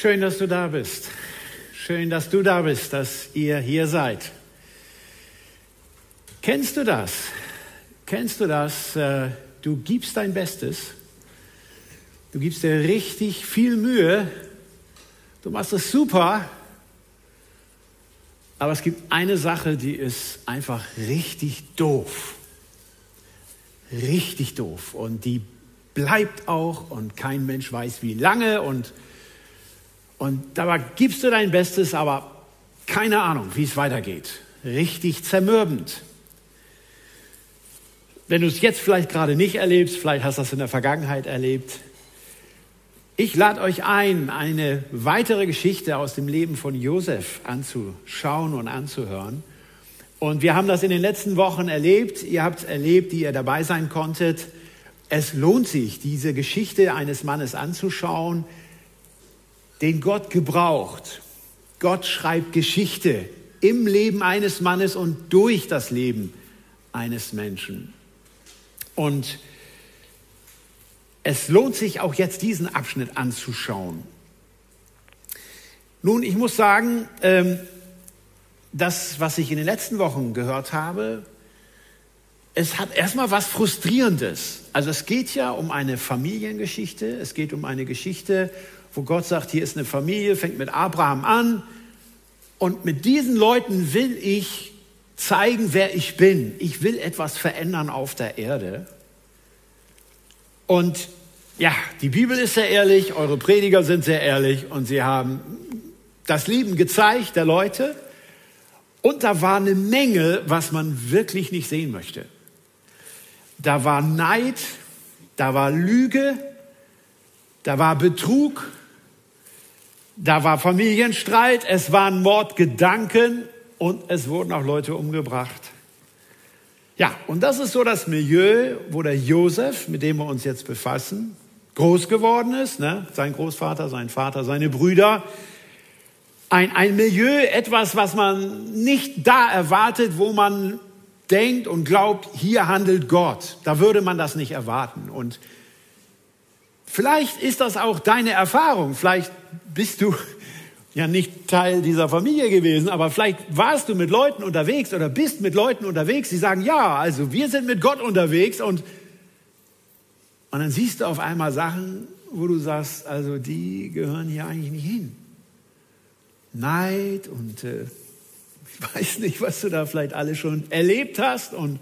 Schön, dass du da bist. Schön, dass du da bist, dass ihr hier seid. Kennst du das? Kennst du das? Äh, du gibst dein Bestes. Du gibst dir richtig viel Mühe. Du machst es super. Aber es gibt eine Sache, die ist einfach richtig doof. Richtig doof. Und die bleibt auch und kein Mensch weiß wie lange und und dabei gibst du dein Bestes, aber keine Ahnung, wie es weitergeht. Richtig zermürbend. Wenn du es jetzt vielleicht gerade nicht erlebst, vielleicht hast du das in der Vergangenheit erlebt. Ich lade euch ein, eine weitere Geschichte aus dem Leben von Josef anzuschauen und anzuhören. Und wir haben das in den letzten Wochen erlebt. Ihr habt erlebt, die ihr dabei sein konntet. Es lohnt sich, diese Geschichte eines Mannes anzuschauen, den Gott gebraucht. Gott schreibt Geschichte im Leben eines Mannes und durch das Leben eines Menschen. Und es lohnt sich auch jetzt diesen Abschnitt anzuschauen. Nun, ich muss sagen, ähm, das, was ich in den letzten Wochen gehört habe, es hat erstmal was Frustrierendes. Also es geht ja um eine Familiengeschichte, es geht um eine Geschichte wo Gott sagt, hier ist eine Familie, fängt mit Abraham an. Und mit diesen Leuten will ich zeigen, wer ich bin. Ich will etwas verändern auf der Erde. Und ja, die Bibel ist sehr ehrlich, eure Prediger sind sehr ehrlich und sie haben das Leben gezeigt der Leute. Und da war eine Menge, was man wirklich nicht sehen möchte. Da war Neid, da war Lüge, da war Betrug, da war Familienstreit, es waren Mordgedanken und es wurden auch Leute umgebracht. Ja, und das ist so das Milieu, wo der Josef, mit dem wir uns jetzt befassen, groß geworden ist. Ne? Sein Großvater, sein Vater, seine Brüder. Ein, ein Milieu, etwas, was man nicht da erwartet, wo man denkt und glaubt, hier handelt Gott. Da würde man das nicht erwarten. Und Vielleicht ist das auch deine Erfahrung. Vielleicht bist du ja nicht Teil dieser Familie gewesen, aber vielleicht warst du mit Leuten unterwegs oder bist mit Leuten unterwegs, die sagen, ja, also wir sind mit Gott unterwegs und, und dann siehst du auf einmal Sachen, wo du sagst, also die gehören hier eigentlich nicht hin. Neid und äh, ich weiß nicht, was du da vielleicht alles schon erlebt hast und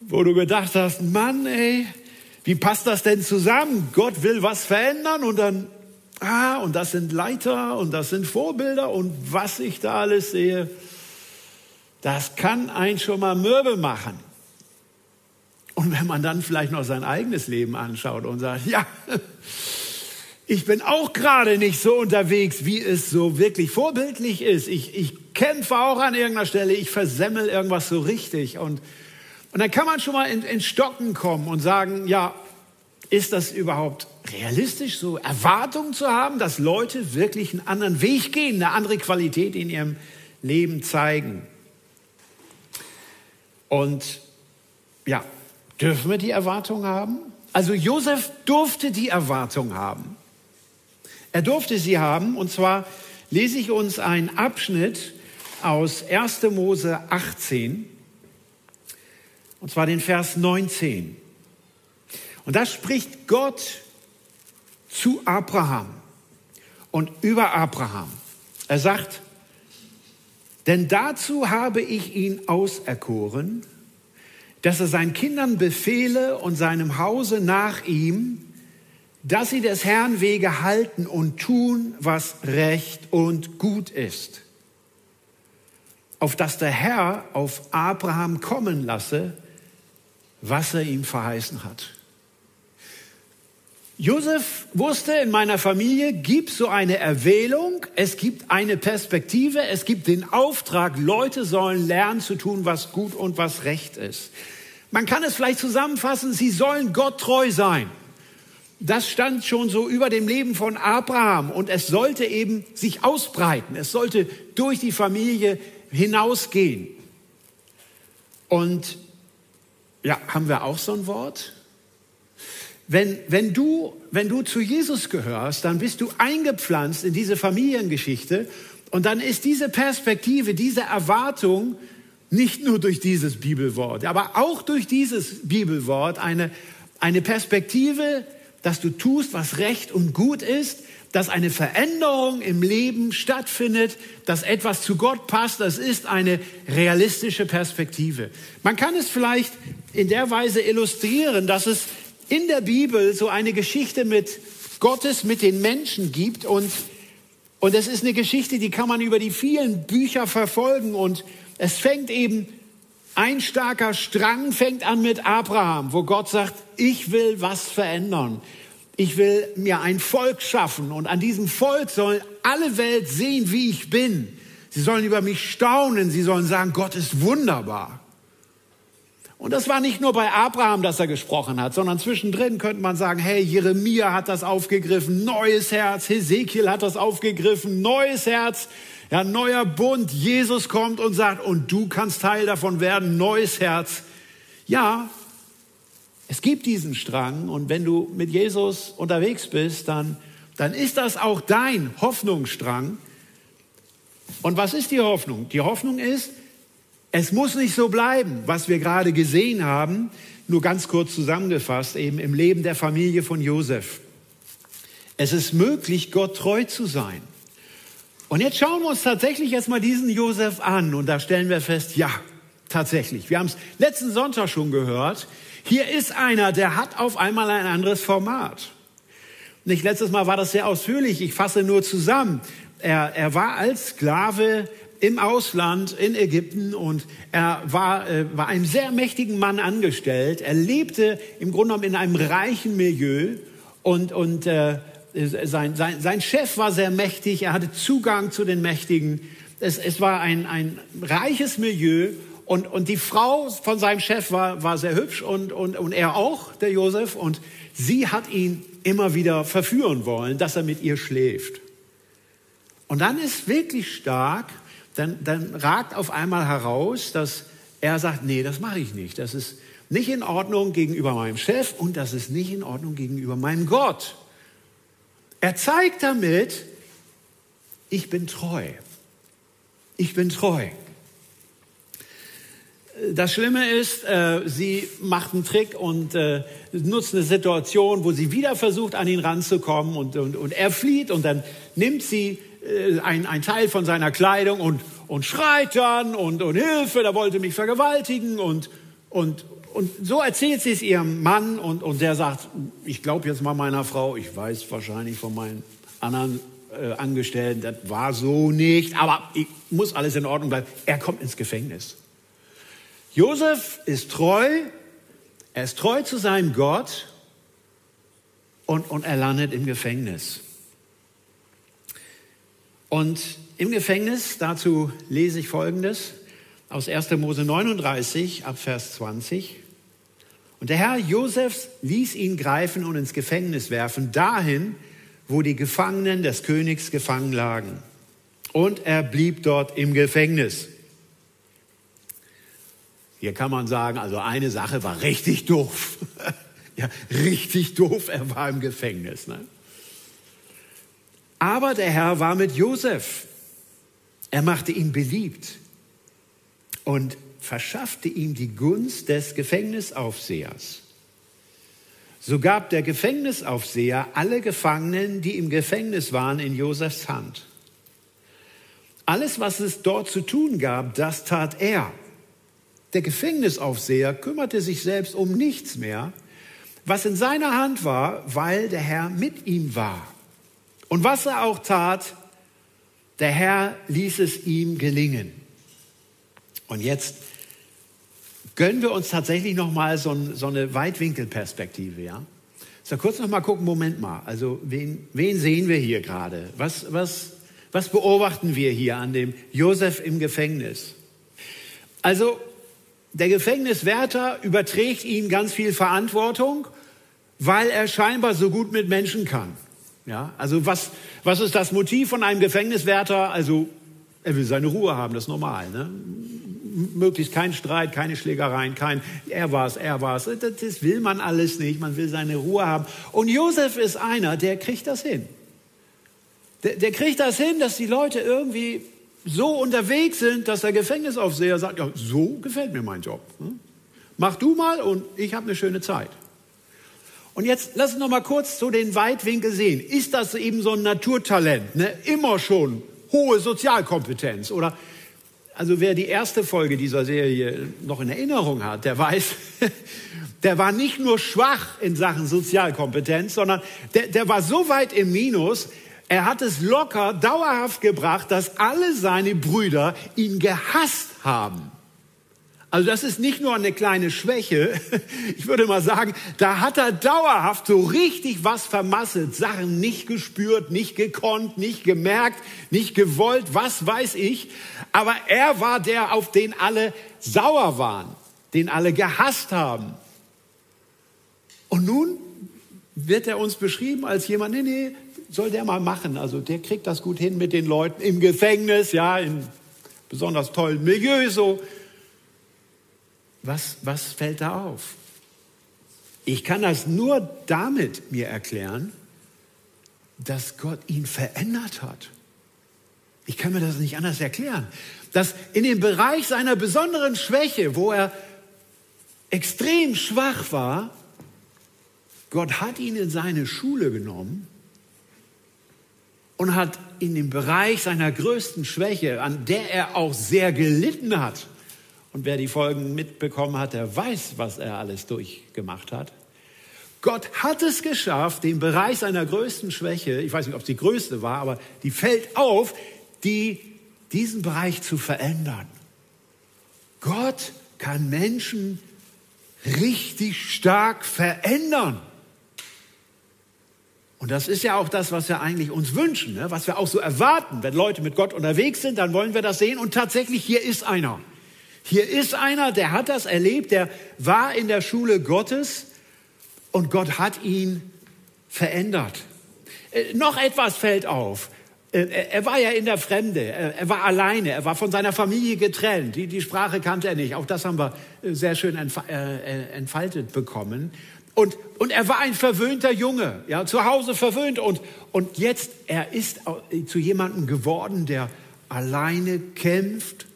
wo du gedacht hast, Mann, ey, wie passt das denn zusammen? Gott will was verändern und dann, ah, und das sind Leiter und das sind Vorbilder und was ich da alles sehe, das kann einen schon mal mürbe machen. Und wenn man dann vielleicht noch sein eigenes Leben anschaut und sagt, ja, ich bin auch gerade nicht so unterwegs, wie es so wirklich vorbildlich ist. Ich, ich kämpfe auch an irgendeiner Stelle, ich versemmel irgendwas so richtig und und dann kann man schon mal in, in Stocken kommen und sagen, ja, ist das überhaupt realistisch, so Erwartungen zu haben, dass Leute wirklich einen anderen Weg gehen, eine andere Qualität in ihrem Leben zeigen? Und ja, dürfen wir die Erwartung haben? Also Josef durfte die Erwartung haben. Er durfte sie haben, und zwar lese ich uns einen Abschnitt aus 1. Mose 18, und zwar den Vers 19. Und da spricht Gott zu Abraham und über Abraham. Er sagt, denn dazu habe ich ihn auserkoren, dass er seinen Kindern befehle und seinem Hause nach ihm, dass sie des Herrn Wege halten und tun, was recht und gut ist, auf dass der Herr auf Abraham kommen lasse, was er ihm verheißen hat. Josef wusste, in meiner Familie gibt so eine Erwählung, es gibt eine Perspektive, es gibt den Auftrag, Leute sollen lernen zu tun, was gut und was recht ist. Man kann es vielleicht zusammenfassen, sie sollen Gott treu sein. Das stand schon so über dem Leben von Abraham und es sollte eben sich ausbreiten, es sollte durch die Familie hinausgehen. Und ja, haben wir auch so ein Wort? wenn, wenn, du, wenn du zu Jesus gehörst, dann bist du eingepflanzt in diese Familiengeschichte und dann ist diese Perspektive, diese Erwartung nicht nur durch dieses Bibelwort, aber auch durch dieses Bibelwort eine, eine Perspektive, dass du tust, was recht und gut ist, dass eine Veränderung im Leben stattfindet, dass etwas zu Gott passt. Das ist eine realistische Perspektive. Man kann es vielleicht in der Weise illustrieren, dass es in der Bibel so eine Geschichte mit Gottes, mit den Menschen gibt und und es ist eine Geschichte, die kann man über die vielen Bücher verfolgen und es fängt eben ein starker Strang fängt an mit Abraham, wo Gott sagt, ich will was verändern. Ich will mir ein Volk schaffen und an diesem Volk soll alle Welt sehen, wie ich bin. Sie sollen über mich staunen, sie sollen sagen, Gott ist wunderbar. Und das war nicht nur bei Abraham, dass er gesprochen hat, sondern zwischendrin könnte man sagen, hey, Jeremia hat das aufgegriffen, neues Herz, Hesekiel hat das aufgegriffen, neues Herz, ja, neuer Bund, Jesus kommt und sagt, und du kannst Teil davon werden, neues Herz. Ja, es gibt diesen Strang und wenn du mit Jesus unterwegs bist, dann, dann ist das auch dein Hoffnungsstrang. Und was ist die Hoffnung? Die Hoffnung ist, es muss nicht so bleiben, was wir gerade gesehen haben, nur ganz kurz zusammengefasst, eben im Leben der Familie von Josef. Es ist möglich, Gott treu zu sein. Und jetzt schauen wir uns tatsächlich erstmal diesen Josef an und da stellen wir fest, ja, tatsächlich. Wir haben es letzten Sonntag schon gehört. Hier ist einer, der hat auf einmal ein anderes Format. Nicht letztes Mal war das sehr ausführlich. Ich fasse nur zusammen. Er, er war als Sklave im Ausland in Ägypten und er war, äh, war einem sehr mächtigen Mann angestellt. Er lebte im Grunde genommen in einem reichen Milieu und, und äh, sein, sein, sein Chef war sehr mächtig, er hatte Zugang zu den Mächtigen. Es, es war ein, ein reiches Milieu und, und die Frau von seinem Chef war, war sehr hübsch und, und, und er auch, der Josef. Und sie hat ihn immer wieder verführen wollen, dass er mit ihr schläft. Und dann ist wirklich stark, dann, dann ragt auf einmal heraus, dass er sagt, nee, das mache ich nicht. Das ist nicht in Ordnung gegenüber meinem Chef und das ist nicht in Ordnung gegenüber meinem Gott. Er zeigt damit, ich bin treu. Ich bin treu. Das Schlimme ist, äh, sie macht einen Trick und äh, nutzt eine Situation, wo sie wieder versucht, an ihn ranzukommen und, und, und er flieht und dann nimmt sie äh, ein, ein Teil von seiner Kleidung und, und schreit dann und, und Hilfe, der wollte mich vergewaltigen und, und, und so erzählt sie es ihrem Mann und, und der sagt, ich glaube jetzt mal meiner Frau, ich weiß wahrscheinlich von meinen anderen äh, Angestellten, das war so nicht, aber ich, muss alles in Ordnung bleiben. Er kommt ins Gefängnis. Josef ist treu, er ist treu zu seinem Gott und, und er landet im Gefängnis. Und im Gefängnis, dazu lese ich Folgendes aus 1. Mose 39 ab Vers 20. Und der Herr Josefs ließ ihn greifen und ins Gefängnis werfen, dahin, wo die Gefangenen des Königs gefangen lagen. Und er blieb dort im Gefängnis. Hier kann man sagen, also eine Sache war richtig doof. ja, richtig doof, er war im Gefängnis. Ne? Aber der Herr war mit Josef. Er machte ihn beliebt und verschaffte ihm die Gunst des Gefängnisaufsehers. So gab der Gefängnisaufseher alle Gefangenen, die im Gefängnis waren, in Josefs Hand. Alles, was es dort zu tun gab, das tat er. Der Gefängnisaufseher kümmerte sich selbst um nichts mehr, was in seiner Hand war, weil der Herr mit ihm war. Und was er auch tat, der Herr ließ es ihm gelingen. Und jetzt gönnen wir uns tatsächlich noch mal so, so eine Weitwinkelperspektive, ja? So kurz noch mal gucken, Moment mal. Also wen, wen sehen wir hier gerade? Was, was, was beobachten wir hier an dem Josef im Gefängnis? Also der Gefängniswärter überträgt ihm ganz viel Verantwortung, weil er scheinbar so gut mit Menschen kann. Ja, also was, was ist das Motiv von einem Gefängniswärter? Also er will seine Ruhe haben, das ist normal. Ne? möglichst kein Streit, keine Schlägereien, kein er war's, er war's. Das, das will man alles nicht. Man will seine Ruhe haben. Und Josef ist einer, der kriegt das hin. Der, der kriegt das hin, dass die Leute irgendwie so unterwegs sind, dass der Gefängnisaufseher sagt, ja, so gefällt mir mein Job. Hm? Mach du mal und ich habe eine schöne Zeit. Und jetzt lass uns noch mal kurz so den Weitwinkel sehen. Ist das eben so ein Naturtalent? Ne? Immer schon hohe Sozialkompetenz oder also wer die erste Folge dieser Serie noch in Erinnerung hat, der weiß, der war nicht nur schwach in Sachen Sozialkompetenz, sondern der, der war so weit im Minus, er hat es locker dauerhaft gebracht, dass alle seine Brüder ihn gehasst haben. Also das ist nicht nur eine kleine Schwäche. Ich würde mal sagen, da hat er dauerhaft so richtig was vermasselt. Sachen nicht gespürt, nicht gekonnt, nicht gemerkt, nicht gewollt, was weiß ich. Aber er war der, auf den alle sauer waren, den alle gehasst haben. Und nun wird er uns beschrieben als jemand, nee, nee, soll der mal machen. Also der kriegt das gut hin mit den Leuten im Gefängnis, ja, in besonders tollen Milieu so. Was, was fällt da auf? Ich kann das nur damit mir erklären, dass Gott ihn verändert hat. Ich kann mir das nicht anders erklären. Dass in dem Bereich seiner besonderen Schwäche, wo er extrem schwach war, Gott hat ihn in seine Schule genommen und hat in dem Bereich seiner größten Schwäche, an der er auch sehr gelitten hat, und wer die Folgen mitbekommen hat, der weiß, was er alles durchgemacht hat. Gott hat es geschafft, den Bereich seiner größten Schwäche, ich weiß nicht, ob es die größte war, aber die fällt auf, die, diesen Bereich zu verändern. Gott kann Menschen richtig stark verändern. Und das ist ja auch das, was wir eigentlich uns wünschen, ne? was wir auch so erwarten. Wenn Leute mit Gott unterwegs sind, dann wollen wir das sehen. Und tatsächlich, hier ist einer. Hier ist einer, der hat das erlebt, der war in der Schule Gottes und Gott hat ihn verändert. Äh, noch etwas fällt auf. Äh, er war ja in der Fremde, er war alleine, er war von seiner Familie getrennt, die, die Sprache kannte er nicht. Auch das haben wir äh, sehr schön entfaltet bekommen. Und, und er war ein verwöhnter Junge, ja, zu Hause verwöhnt. Und, und jetzt, er ist zu jemandem geworden, der alleine kämpft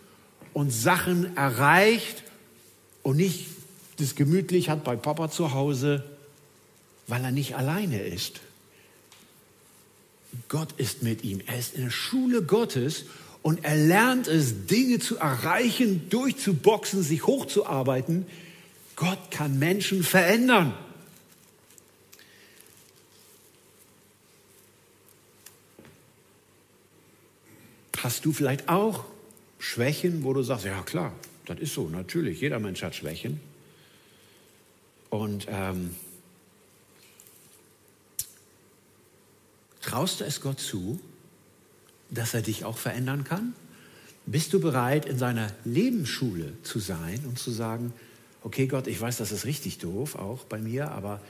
und Sachen erreicht und nicht das gemütlich hat bei Papa zu Hause, weil er nicht alleine ist. Gott ist mit ihm. Er ist in der Schule Gottes und er lernt es, Dinge zu erreichen, durchzuboxen, sich hochzuarbeiten. Gott kann Menschen verändern. Hast du vielleicht auch Schwächen, wo du sagst, ja klar, das ist so, natürlich, jeder Mensch hat Schwächen. Und ähm, traust du es Gott zu, dass er dich auch verändern kann? Bist du bereit, in seiner Lebensschule zu sein und zu sagen, okay Gott, ich weiß, das ist richtig doof, auch bei mir, aber,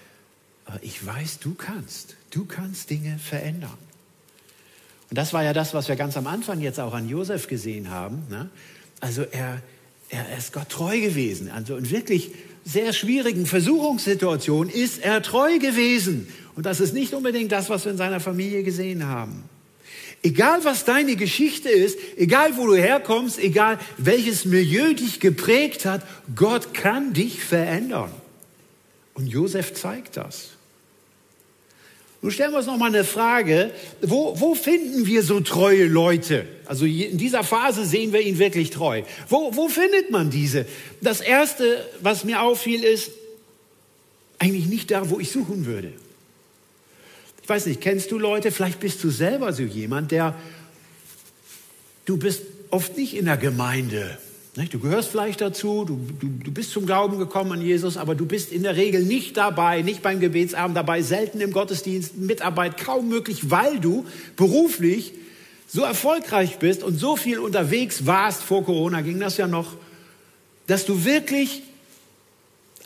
aber ich weiß, du kannst, du kannst Dinge verändern. Und das war ja das, was wir ganz am Anfang jetzt auch an Josef gesehen haben. Ne? Also er, er ist Gott treu gewesen. Also in wirklich sehr schwierigen Versuchungssituationen ist er treu gewesen. Und das ist nicht unbedingt das, was wir in seiner Familie gesehen haben. Egal was deine Geschichte ist, egal wo du herkommst, egal welches Milieu dich geprägt hat, Gott kann dich verändern. Und Josef zeigt das. Nun stellen wir uns noch mal eine Frage, wo, wo finden wir so treue Leute? Also in dieser Phase sehen wir ihn wirklich treu. Wo, wo findet man diese? Das Erste, was mir auffiel, ist eigentlich nicht da, wo ich suchen würde. Ich weiß nicht, kennst du Leute, vielleicht bist du selber so jemand, der, du bist oft nicht in der Gemeinde, Du gehörst vielleicht dazu, du, du, du bist zum Glauben gekommen an Jesus, aber du bist in der Regel nicht dabei, nicht beim Gebetsabend dabei, selten im Gottesdienst, Mitarbeit kaum möglich, weil du beruflich so erfolgreich bist und so viel unterwegs warst, vor Corona ging das ja noch, dass du wirklich,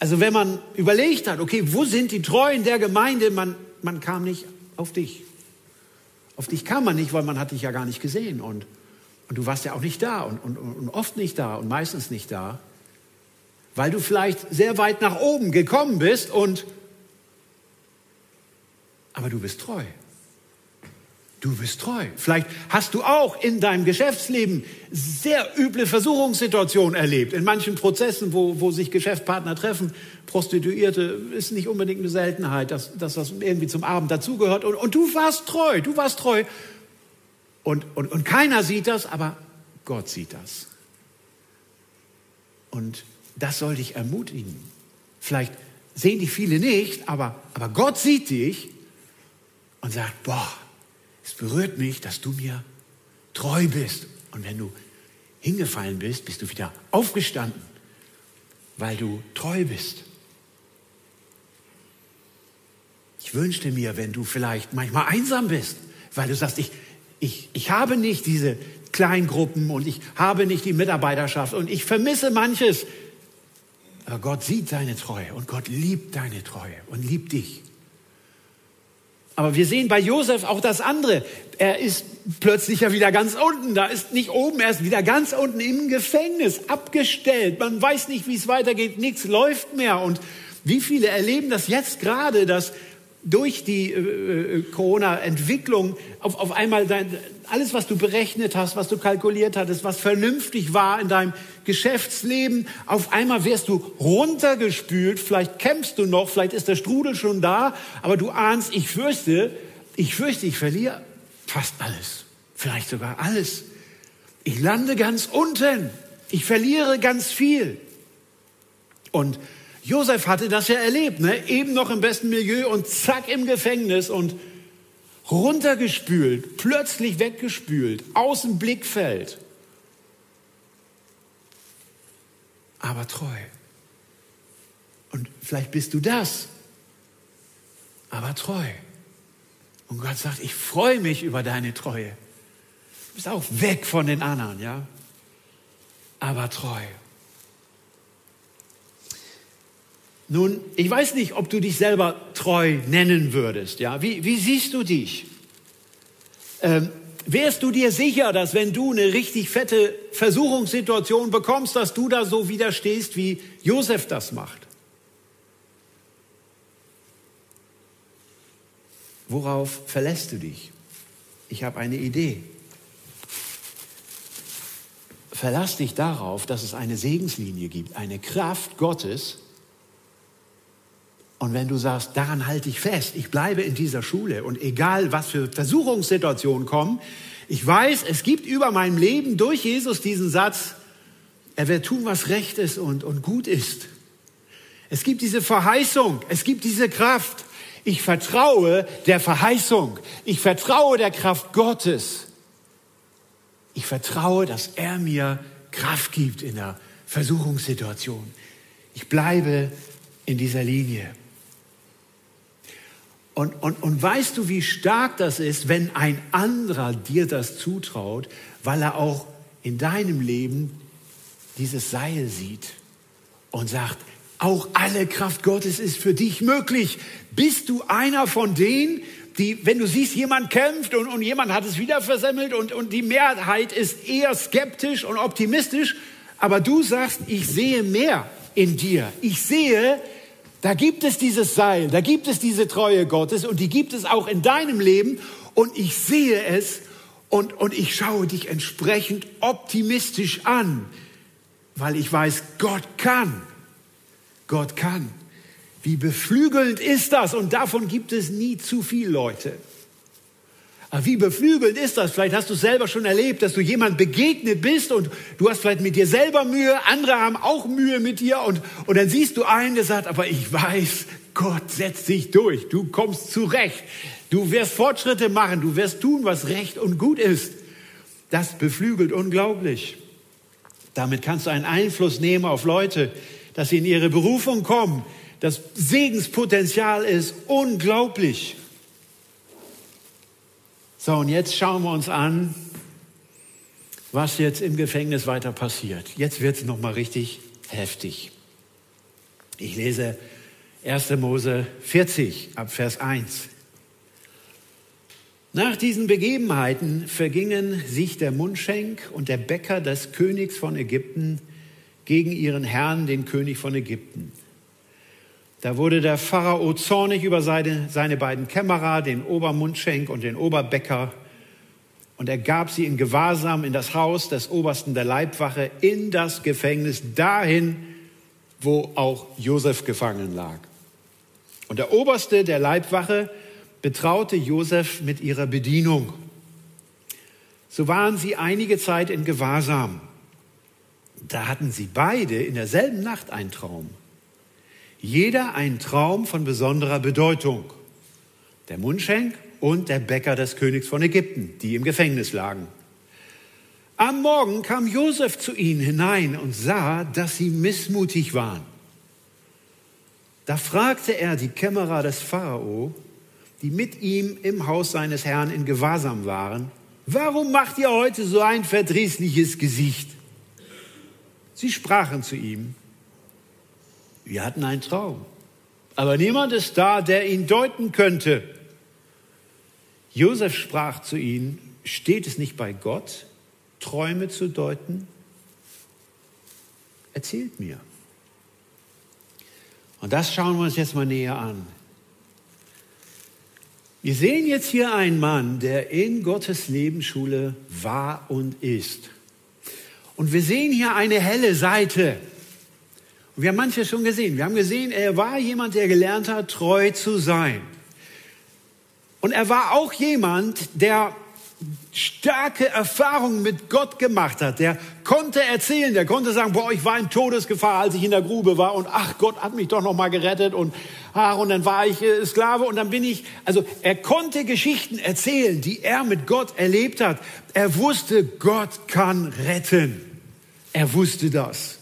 also wenn man überlegt hat, okay, wo sind die Treuen der Gemeinde, man, man kam nicht auf dich. Auf dich kam man nicht, weil man hat dich ja gar nicht gesehen. Und Und du warst ja auch nicht da und, und, und oft nicht da und meistens nicht da, weil du vielleicht sehr weit nach oben gekommen bist und aber du bist treu. Du bist treu. Vielleicht hast du auch in deinem Geschäftsleben sehr üble Versuchungssituationen erlebt. In manchen Prozessen, wo, wo sich Geschäftspartner treffen, Prostituierte, ist nicht unbedingt eine Seltenheit, dass, dass das irgendwie zum Abend dazugehört. Und, und du warst treu, du warst treu. Und, und, und keiner sieht das, aber Gott sieht das. Und das soll dich ermutigen. Vielleicht sehen die viele nicht, aber, aber Gott sieht dich und sagt, boah, es berührt mich, dass du mir treu bist. Und wenn du hingefallen bist, bist du wieder aufgestanden, weil du treu bist. Ich wünschte mir, wenn du vielleicht manchmal einsam bist, weil du sagst, ich, ich, ich habe nicht diese Kleingruppen und ich habe nicht die Mitarbeiterschaft und ich vermisse manches. Aber Gott sieht deine Treue und Gott liebt deine Treue und liebt dich. Aber wir sehen bei Josef auch das andere. Er ist plötzlich ja wieder ganz unten. Da ist nicht oben, er ist wieder ganz unten im Gefängnis, abgestellt. Man weiß nicht, wie es weitergeht. Nichts läuft mehr. Und wie viele erleben das jetzt gerade, dass durch die äh, äh, Corona-Entwicklung auf, auf einmal dein, alles, was du berechnet hast, was du kalkuliert hattest, was vernünftig war in deinem Geschäftsleben, auf einmal wirst du runtergespült, vielleicht kämpfst du noch, vielleicht ist der Strudel schon da, aber du ahnst, ich fürchte, ich fürchte, ich verliere fast alles, vielleicht sogar alles. Ich lande ganz unten, ich verliere ganz viel. Und Josef hatte das ja erlebt, ne? eben noch im besten Milieu und zack im Gefängnis und runtergespült, plötzlich weggespült, aus dem Blickfeld. Aber treu. Und vielleicht bist du das, aber treu. Und Gott sagt, ich freue mich über deine Treue. Du bist auch weg von den anderen, ja? Aber treu. Nun, ich weiß nicht, ob du dich selber treu nennen würdest. Ja, wie, wie siehst du dich? Ähm, wärst du dir sicher, dass wenn du eine richtig fette Versuchungssituation bekommst, dass du da so widerstehst, wie Josef das macht? Worauf verlässt du dich? Ich habe eine Idee. Verlass dich darauf, dass es eine Segenslinie gibt, eine Kraft Gottes, und wenn du sagst, daran halte ich fest, ich bleibe in dieser Schule und egal was für Versuchungssituationen kommen, ich weiß, es gibt über meinem Leben durch Jesus diesen Satz, er wird tun, was recht ist und, und gut ist. Es gibt diese Verheißung, es gibt diese Kraft. Ich vertraue der Verheißung, ich vertraue der Kraft Gottes. Ich vertraue, dass er mir Kraft gibt in der Versuchungssituation. Ich bleibe in dieser Linie. Und, und, und weißt du, wie stark das ist, wenn ein anderer dir das zutraut, weil er auch in deinem Leben dieses Seil sieht und sagt, auch alle Kraft Gottes ist für dich möglich. Bist du einer von denen, die, wenn du siehst, jemand kämpft und, und jemand hat es wieder versemmelt und, und die Mehrheit ist eher skeptisch und optimistisch, aber du sagst, ich sehe mehr in dir. Ich sehe, da gibt es dieses Seil, da gibt es diese Treue Gottes und die gibt es auch in deinem Leben und ich sehe es und, und ich schaue dich entsprechend optimistisch an, weil ich weiß, Gott kann. Gott kann. Wie beflügelnd ist das und davon gibt es nie zu viel Leute. Aber wie beflügelnd ist das? Vielleicht hast du selber schon erlebt, dass du jemand begegnet bist und du hast vielleicht mit dir selber Mühe, andere haben auch Mühe mit dir und, und dann siehst du einen, der sagt, aber ich weiß, Gott setzt sich durch, du kommst zurecht, du wirst Fortschritte machen, du wirst tun, was recht und gut ist. Das beflügelt unglaublich. Damit kannst du einen Einfluss nehmen auf Leute, dass sie in ihre Berufung kommen. Das Segenspotenzial ist unglaublich. So, und jetzt schauen wir uns an, was jetzt im Gefängnis weiter passiert. Jetzt wird es nochmal richtig heftig. Ich lese 1. Mose 40 ab Vers 1. Nach diesen Begebenheiten vergingen sich der Mundschenk und der Bäcker des Königs von Ägypten gegen ihren Herrn, den König von Ägypten. Da wurde der Pharao zornig über seine, seine beiden Kämmerer, den Obermundschenk und den Oberbäcker, und er gab sie in Gewahrsam in das Haus des Obersten der Leibwache, in das Gefängnis, dahin, wo auch Josef gefangen lag. Und der Oberste der Leibwache betraute Josef mit ihrer Bedienung. So waren sie einige Zeit in Gewahrsam. Da hatten sie beide in derselben Nacht einen Traum. Jeder ein Traum von besonderer Bedeutung. Der Mundschenk und der Bäcker des Königs von Ägypten, die im Gefängnis lagen. Am Morgen kam Josef zu ihnen hinein und sah, dass sie missmutig waren. Da fragte er die Kämmerer des Pharao, die mit ihm im Haus seines Herrn in Gewahrsam waren, warum macht ihr heute so ein verdrießliches Gesicht? Sie sprachen zu ihm, wir hatten einen Traum, aber niemand ist da, der ihn deuten könnte. Josef sprach zu ihnen, steht es nicht bei Gott, Träume zu deuten? Erzählt mir. Und das schauen wir uns jetzt mal näher an. Wir sehen jetzt hier einen Mann, der in Gottes Lebensschule war und ist. Und wir sehen hier eine helle Seite. Und wir haben manche schon gesehen. Wir haben gesehen, er war jemand, der gelernt hat, treu zu sein. Und er war auch jemand, der starke Erfahrungen mit Gott gemacht hat. Der konnte erzählen, der konnte sagen, boah, ich war in Todesgefahr, als ich in der Grube war und ach, Gott hat mich doch noch mal gerettet und ach, und dann war ich äh, Sklave und dann bin ich, also er konnte Geschichten erzählen, die er mit Gott erlebt hat. Er wusste, Gott kann retten. Er wusste das.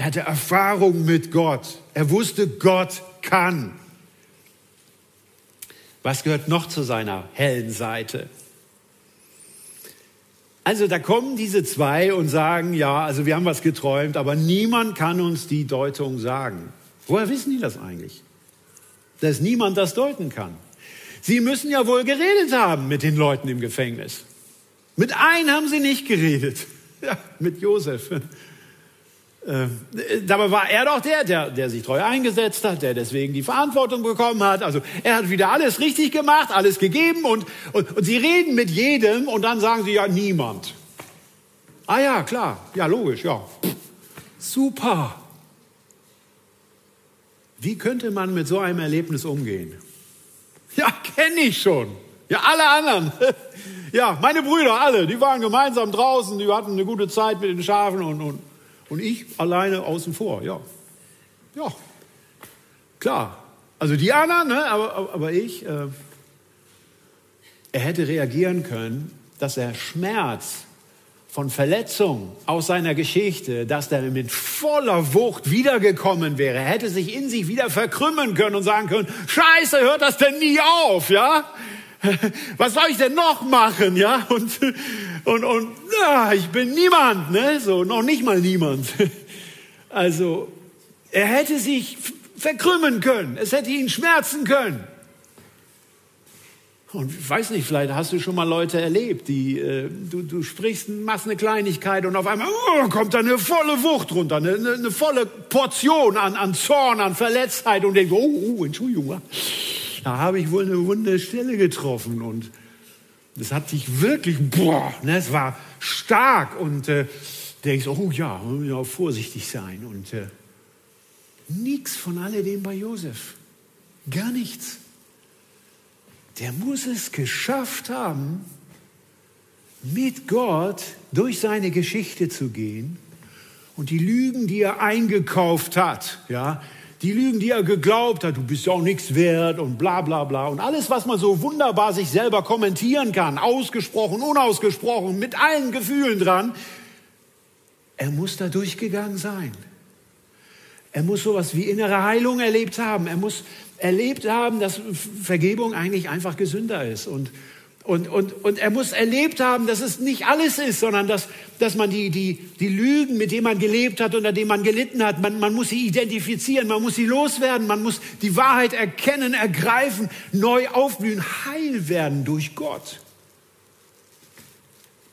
Er hatte Erfahrung mit Gott. Er wusste, Gott kann. Was gehört noch zu seiner hellen Seite? Also da kommen diese zwei und sagen, ja, also wir haben was geträumt, aber niemand kann uns die Deutung sagen. Woher wissen die das eigentlich? Dass niemand das deuten kann. Sie müssen ja wohl geredet haben mit den Leuten im Gefängnis. Mit einem haben sie nicht geredet. Ja, mit Josef. Äh, dabei war er doch der, der, der sich treu eingesetzt hat, der deswegen die Verantwortung bekommen hat. Also er hat wieder alles richtig gemacht, alles gegeben und, und, und sie reden mit jedem und dann sagen sie ja niemand. Ah ja, klar, ja logisch, ja. Super. Wie könnte man mit so einem Erlebnis umgehen? Ja, kenne ich schon. Ja, alle anderen. Ja, meine Brüder, alle, die waren gemeinsam draußen, die hatten eine gute Zeit mit den Schafen und, und und ich alleine außen vor, ja. Ja, klar. Also die anderen, ne? aber, aber ich, äh, er hätte reagieren können, dass er Schmerz von Verletzung aus seiner Geschichte, dass der mit voller Wucht wiedergekommen wäre. Er hätte sich in sich wieder verkrümmen können und sagen können, Scheiße, hört das denn nie auf, ja? Was soll ich denn noch machen, ja? Und, und, und ja, ich bin niemand, ne? So, noch nicht mal niemand. Also, er hätte sich verkrümmen können. Es hätte ihn schmerzen können. Und ich weiß nicht, vielleicht hast du schon mal Leute erlebt, die äh, du, du sprichst, machst eine Kleinigkeit und auf einmal oh, kommt da eine volle Wucht runter, eine, eine, eine volle Portion an, an Zorn, an Verletztheit und denkst, oh, oh Entschuldigung, da habe ich wohl eine wunde Stelle getroffen und das hat dich wirklich, boah, ne, es war stark und äh, denkst, oh ja, ja, vorsichtig sein und äh, nichts von alledem bei Josef, gar nichts. Der muss es geschafft haben, mit Gott durch seine Geschichte zu gehen und die Lügen, die er eingekauft hat, ja, die Lügen, die er geglaubt hat, du bist ja auch nichts wert und bla bla bla. Und alles, was man so wunderbar sich selber kommentieren kann, ausgesprochen, unausgesprochen, mit allen Gefühlen dran, er muss da durchgegangen sein. Er muss sowas wie innere Heilung erlebt haben. Er muss erlebt haben, dass Vergebung eigentlich einfach gesünder ist und, Und, und, und er muss erlebt haben, dass es nicht alles ist, sondern dass, dass man die, die, die Lügen, mit denen man gelebt hat, unter denen man gelitten hat, man, man muss sie identifizieren, man muss sie loswerden, man muss die Wahrheit erkennen, ergreifen, neu aufblühen, heil werden durch Gott.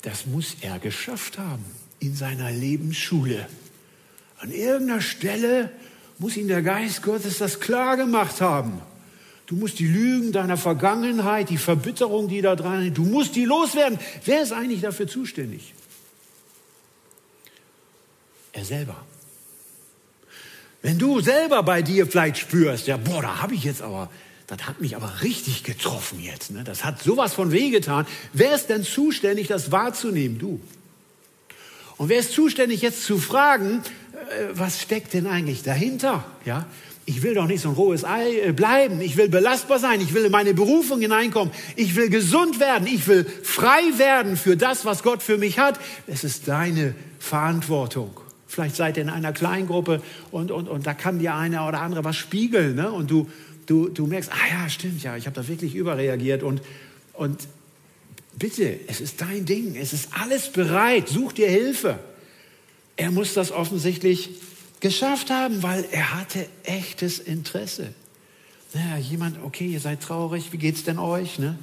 Das muss er geschafft haben in seiner Lebensschule. An irgendeiner Stelle muss ihm der Geist Gottes das klar gemacht haben. Du musst die Lügen deiner Vergangenheit, die Verbitterung, die da dran ist, du musst die loswerden. Wer ist eigentlich dafür zuständig? Er selber. Wenn du selber bei dir vielleicht spürst, ja, boah, da habe ich jetzt aber, das hat mich aber richtig getroffen jetzt. Ne? Das hat sowas von wehgetan. Wer ist denn zuständig, das wahrzunehmen? Du. Und wer ist zuständig, jetzt zu fragen, äh, was steckt denn eigentlich dahinter? Ja, ich will doch nicht so ein rohes Ei äh, bleiben. Ich will belastbar sein. Ich will in meine Berufung hineinkommen. Ich will gesund werden. Ich will frei werden für das, was Gott für mich hat. Es ist deine Verantwortung. Vielleicht seid ihr in einer Kleingruppe und, und, und da kann dir einer oder andere was spiegeln. Ne? Und du, du, du merkst, ah ja, stimmt, ja, ich habe da wirklich überreagiert. Und, und bitte, es ist dein Ding. Es ist alles bereit. Such dir Hilfe. Er muss das offensichtlich geschafft haben, weil er hatte echtes Interesse. Ja, jemand, okay, ihr seid traurig, wie geht's denn euch? Ne?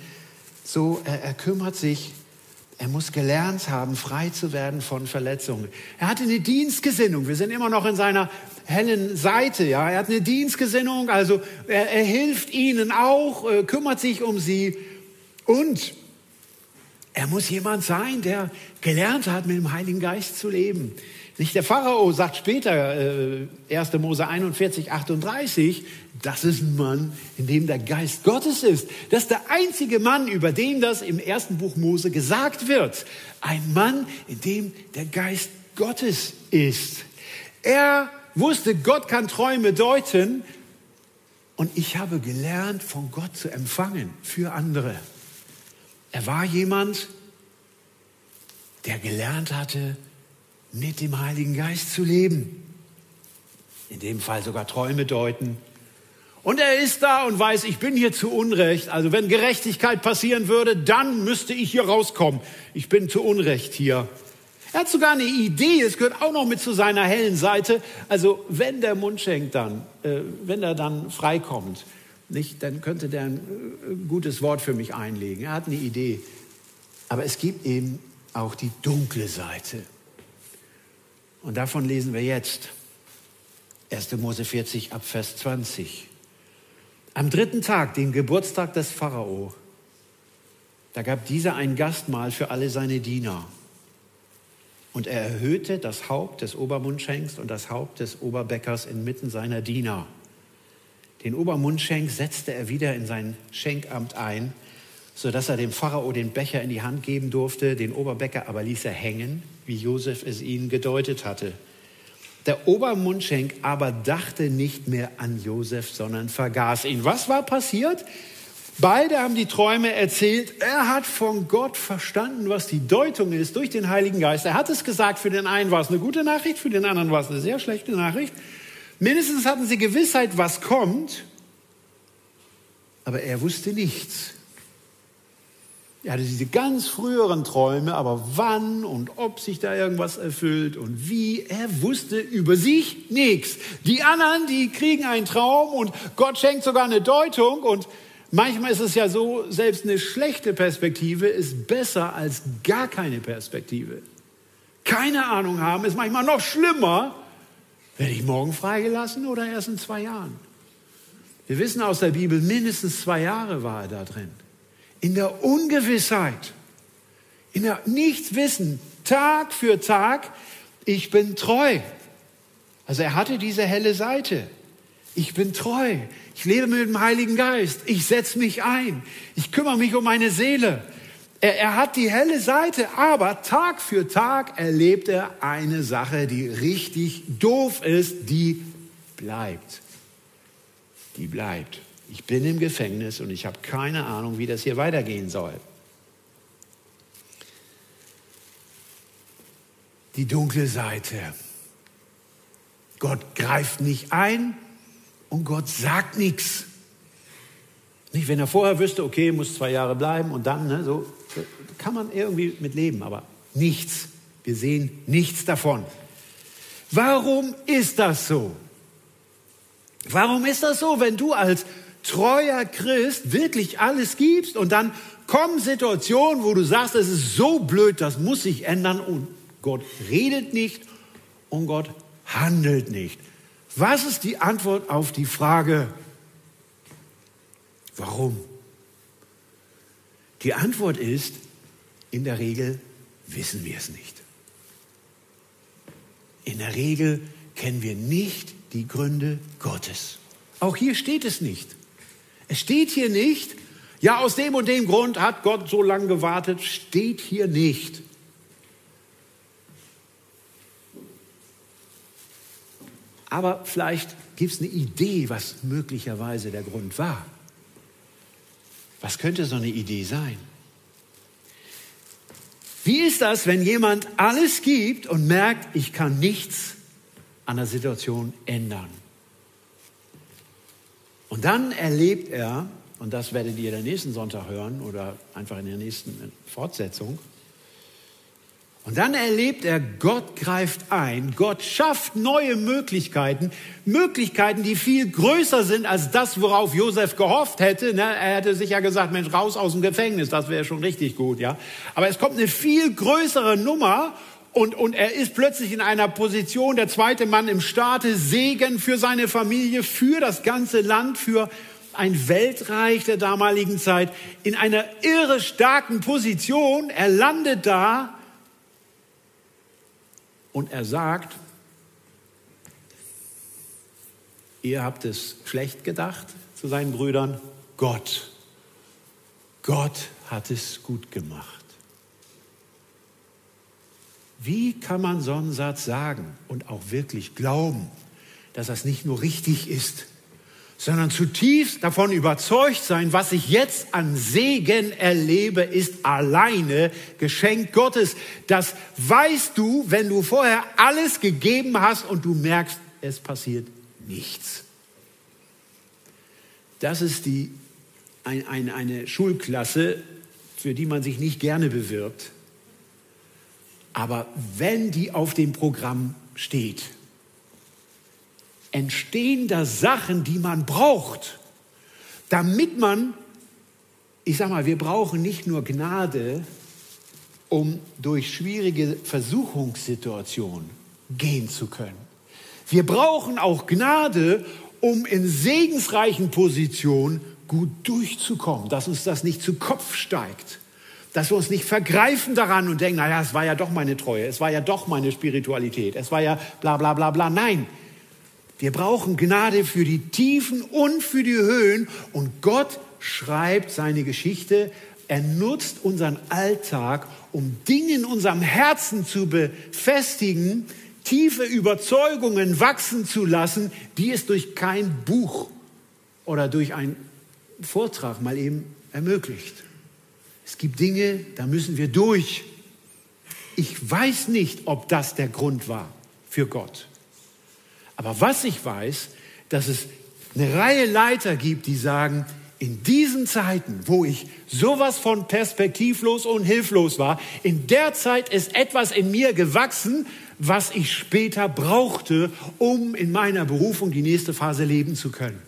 So, er, er kümmert sich. Er muss gelernt haben, frei zu werden von Verletzungen. Er hatte eine Dienstgesinnung. Wir sind immer noch in seiner hellen Seite. Ja, er hat eine Dienstgesinnung. Also er, er hilft ihnen auch, äh, kümmert sich um sie und er muss jemand sein, der gelernt hat, mit dem Heiligen Geist zu leben. Nicht der Pharao sagt später, äh, 1. Mose 41, 38, das ist ein Mann, in dem der Geist Gottes ist. Das ist der einzige Mann, über den das im ersten Buch Mose gesagt wird. Ein Mann, in dem der Geist Gottes ist. Er wusste, Gott kann Träume deuten und ich habe gelernt, von Gott zu empfangen für andere. Er war jemand, der gelernt hatte, mit dem Heiligen Geist zu leben. In dem Fall sogar Träume deuten. Und er ist da und weiß, ich bin hier zu Unrecht. Also wenn Gerechtigkeit passieren würde, dann müsste ich hier rauskommen. Ich bin zu Unrecht hier. Er hat sogar eine Idee, es gehört auch noch mit zu seiner hellen Seite. Also wenn der Mundschenk dann, äh, wenn er dann freikommt, nicht, dann könnte der ein äh, gutes Wort für mich einlegen. Er hat eine Idee. Aber es gibt eben auch die dunkle Seite. Und davon lesen wir jetzt. 1. Mose 40 ab Vers 20. Am dritten Tag, den Geburtstag des Pharao, da gab dieser ein Gastmahl für alle seine Diener. Und er erhöhte das Haupt des Obermundschenks und das Haupt des Oberbäckers inmitten seiner Diener. Den Obermundschenk setzte er wieder in sein Schenkamt ein, sodass er dem Pharao den Becher in die Hand geben durfte, den Oberbäcker aber ließ er hängen wie Josef es ihnen gedeutet hatte. Der Obermundschenk aber dachte nicht mehr an Josef, sondern vergaß ihn. Was war passiert? Beide haben die Träume erzählt. Er hat von Gott verstanden, was die Deutung ist durch den Heiligen Geist. Er hat es gesagt, für den einen war es eine gute Nachricht, für den anderen war es eine sehr schlechte Nachricht. Mindestens hatten sie Gewissheit, was kommt, aber er wusste nichts. Er hatte diese ganz früheren Träume, aber wann und ob sich da irgendwas erfüllt und wie, er wusste über sich nichts. Die anderen, die kriegen einen Traum und Gott schenkt sogar eine Deutung und manchmal ist es ja so, selbst eine schlechte Perspektive ist besser als gar keine Perspektive. Keine Ahnung haben ist manchmal noch schlimmer. Werde ich morgen freigelassen oder erst in zwei Jahren? Wir wissen aus der Bibel, mindestens zwei Jahre war er da drin in der Ungewissheit, in der Nichtswissen, Tag für Tag, ich bin treu. Also er hatte diese helle Seite. Ich bin treu. Ich lebe mit dem Heiligen Geist. Ich setze mich ein. Ich kümmere mich um meine Seele. Er, er hat die helle Seite, aber Tag für Tag erlebt er eine Sache, die richtig doof ist, die bleibt. Die bleibt ich bin im Gefängnis und ich habe keine Ahnung, wie das hier weitergehen soll. Die dunkle Seite. Gott greift nicht ein und Gott sagt nichts. Nicht, wenn er vorher wüsste, okay, muss zwei Jahre bleiben und dann, ne, so kann man irgendwie mit leben, aber nichts. Wir sehen nichts davon. Warum ist das so? Warum ist das so, wenn du als treuer Christ wirklich alles gibst und dann kommen Situationen, wo du sagst, es ist so blöd, das muss sich ändern und Gott redet nicht und Gott handelt nicht. Was ist die Antwort auf die Frage, warum? Die Antwort ist, in der Regel wissen wir es nicht. In der Regel kennen wir nicht die Gründe Gottes. Auch hier steht es nicht. Es steht hier nicht, ja, aus dem und dem Grund hat Gott so lange gewartet, steht hier nicht. Aber vielleicht gibt es eine Idee, was möglicherweise der Grund war. Was könnte so eine Idee sein? Wie ist das, wenn jemand alles gibt und merkt, ich kann nichts an der Situation ändern? Und dann erlebt er, und das werdet ihr den nächsten Sonntag hören oder einfach in der nächsten Fortsetzung, und dann erlebt er, Gott greift ein, Gott schafft neue Möglichkeiten, Möglichkeiten, die viel größer sind als das, worauf Josef gehofft hätte. Ne? Er hätte sich ja gesagt, Mensch, raus aus dem Gefängnis, das wäre schon richtig gut, ja. Aber es kommt eine viel größere Nummer und, und er ist plötzlich in einer Position, der zweite Mann im Staate, Segen für seine Familie, für das ganze Land, für ein Weltreich der damaligen Zeit, in einer irre starken Position. Er landet da und er sagt, ihr habt es schlecht gedacht zu seinen Brüdern, Gott, Gott hat es gut gemacht. Wie kann man so einen Satz sagen und auch wirklich glauben, dass das nicht nur richtig ist, sondern zutiefst davon überzeugt sein, was ich jetzt an Segen erlebe, ist alleine Geschenk Gottes. Das weißt du, wenn du vorher alles gegeben hast und du merkst, es passiert nichts. Das ist die, ein, ein, eine Schulklasse, für die man sich nicht gerne bewirbt. Aber wenn die auf dem Programm steht, entstehen da Sachen, die man braucht, damit man, ich sag mal, wir brauchen nicht nur Gnade, um durch schwierige Versuchungssituationen gehen zu können. Wir brauchen auch Gnade, um in segensreichen Positionen gut durchzukommen, dass uns das nicht zu Kopf steigt, dass wir uns nicht vergreifen daran und denken, naja, es war ja doch meine Treue, es war ja doch meine Spiritualität, es war ja bla bla bla bla. Nein, wir brauchen Gnade für die Tiefen und für die Höhen. Und Gott schreibt seine Geschichte. Er nutzt unseren Alltag, um Dinge in unserem Herzen zu befestigen, tiefe Überzeugungen wachsen zu lassen, die es durch kein Buch oder durch einen Vortrag mal eben ermöglicht. Es gibt Dinge, da müssen wir durch. Ich weiß nicht, ob das der Grund war für Gott. Aber was ich weiß, dass es eine Reihe Leiter gibt, die sagen, in diesen Zeiten, wo ich sowas von perspektivlos und hilflos war, in der Zeit ist etwas in mir gewachsen, was ich später brauchte, um in meiner Berufung die nächste Phase leben zu können.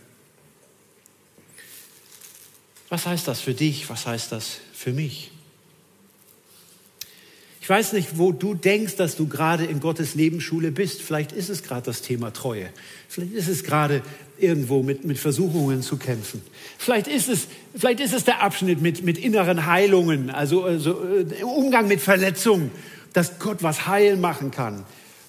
Was heißt das für dich? Was heißt das für mich? Ich weiß nicht, wo du denkst, dass du gerade in Gottes Lebensschule bist. Vielleicht ist es gerade das Thema Treue. Vielleicht ist es gerade irgendwo mit, mit Versuchungen zu kämpfen. Vielleicht ist es, vielleicht ist es der Abschnitt mit, mit inneren Heilungen, also, also äh, Umgang mit Verletzungen, dass Gott was heil machen kann.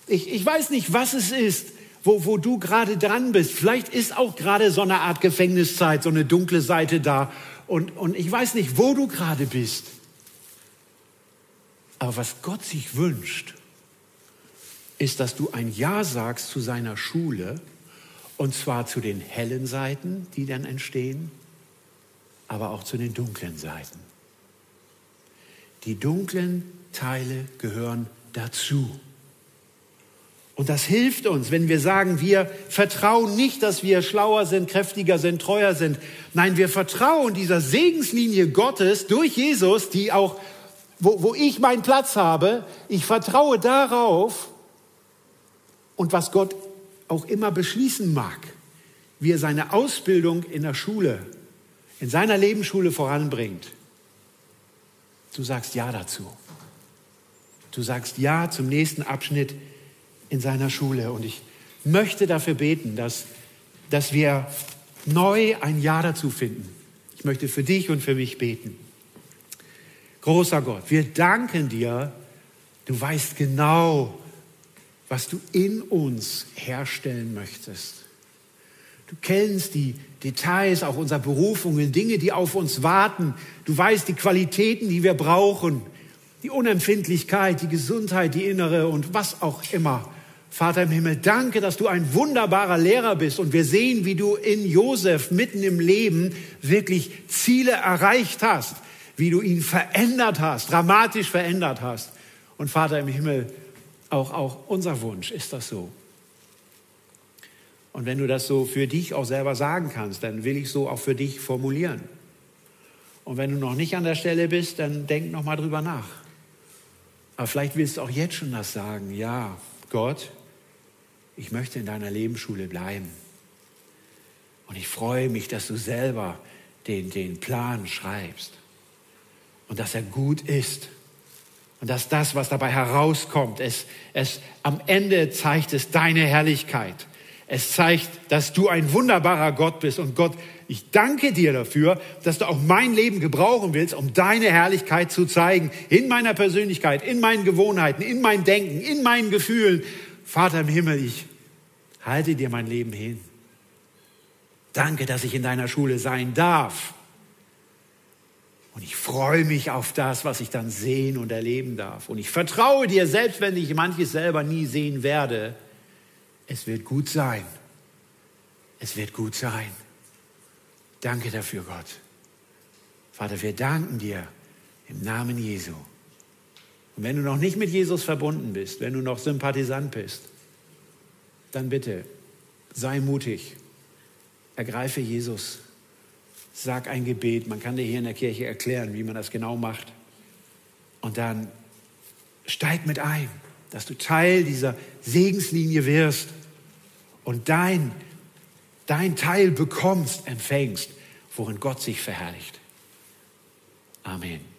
Ich, ich weiß nicht, was es ist, wo, wo du gerade dran bist. Vielleicht ist auch gerade so eine Art Gefängniszeit, so eine dunkle Seite da. Und, und ich weiß nicht, wo du gerade bist. Aber was Gott sich wünscht, ist, dass du ein Ja sagst zu seiner Schule, und zwar zu den hellen Seiten, die dann entstehen, aber auch zu den dunklen Seiten. Die dunklen Teile gehören dazu. Und das hilft uns, wenn wir sagen, wir vertrauen nicht, dass wir schlauer sind, kräftiger sind, treuer sind. Nein, wir vertrauen dieser Segenslinie Gottes durch Jesus, die auch, wo, wo ich meinen Platz habe. Ich vertraue darauf und was Gott auch immer beschließen mag, wie er seine Ausbildung in der Schule, in seiner Lebensschule voranbringt. Du sagst Ja dazu. Du sagst Ja zum nächsten Abschnitt in seiner Schule. Und ich möchte dafür beten, dass, dass wir neu ein Ja dazu finden. Ich möchte für dich und für mich beten. Großer Gott, wir danken dir. Du weißt genau, was du in uns herstellen möchtest. Du kennst die Details auch unserer Berufungen, Dinge, die auf uns warten. Du weißt die Qualitäten, die wir brauchen, die Unempfindlichkeit, die Gesundheit, die innere und was auch immer. Vater im Himmel, danke, dass du ein wunderbarer Lehrer bist und wir sehen, wie du in Josef mitten im Leben wirklich Ziele erreicht hast, wie du ihn verändert hast, dramatisch verändert hast. Und Vater im Himmel, auch, auch unser Wunsch ist das so. Und wenn du das so für dich auch selber sagen kannst, dann will ich so auch für dich formulieren. Und wenn du noch nicht an der Stelle bist, dann denk noch mal drüber nach. Aber vielleicht willst du auch jetzt schon das sagen. Ja, Gott, ich möchte in deiner Lebensschule bleiben. Und ich freue mich, dass du selber den, den Plan schreibst. Und dass er gut ist. Und dass das, was dabei herauskommt, es, es am Ende zeigt es deine Herrlichkeit. Es zeigt, dass du ein wunderbarer Gott bist. Und Gott, ich danke dir dafür, dass du auch mein Leben gebrauchen willst, um deine Herrlichkeit zu zeigen. In meiner Persönlichkeit, in meinen Gewohnheiten, in meinem Denken, in meinen Gefühlen. Vater im Himmel, ich halte dir mein Leben hin. Danke, dass ich in deiner Schule sein darf. Und ich freue mich auf das, was ich dann sehen und erleben darf. Und ich vertraue dir, selbst wenn ich manches selber nie sehen werde, es wird gut sein. Es wird gut sein. Danke dafür, Gott. Vater, wir danken dir im Namen Jesu. Und wenn du noch nicht mit Jesus verbunden bist, wenn du noch Sympathisant bist, dann bitte sei mutig, ergreife Jesus, sag ein Gebet. Man kann dir hier in der Kirche erklären, wie man das genau macht. Und dann steig mit ein, dass du Teil dieser Segenslinie wirst und dein, dein Teil bekommst, empfängst, worin Gott sich verherrlicht. Amen.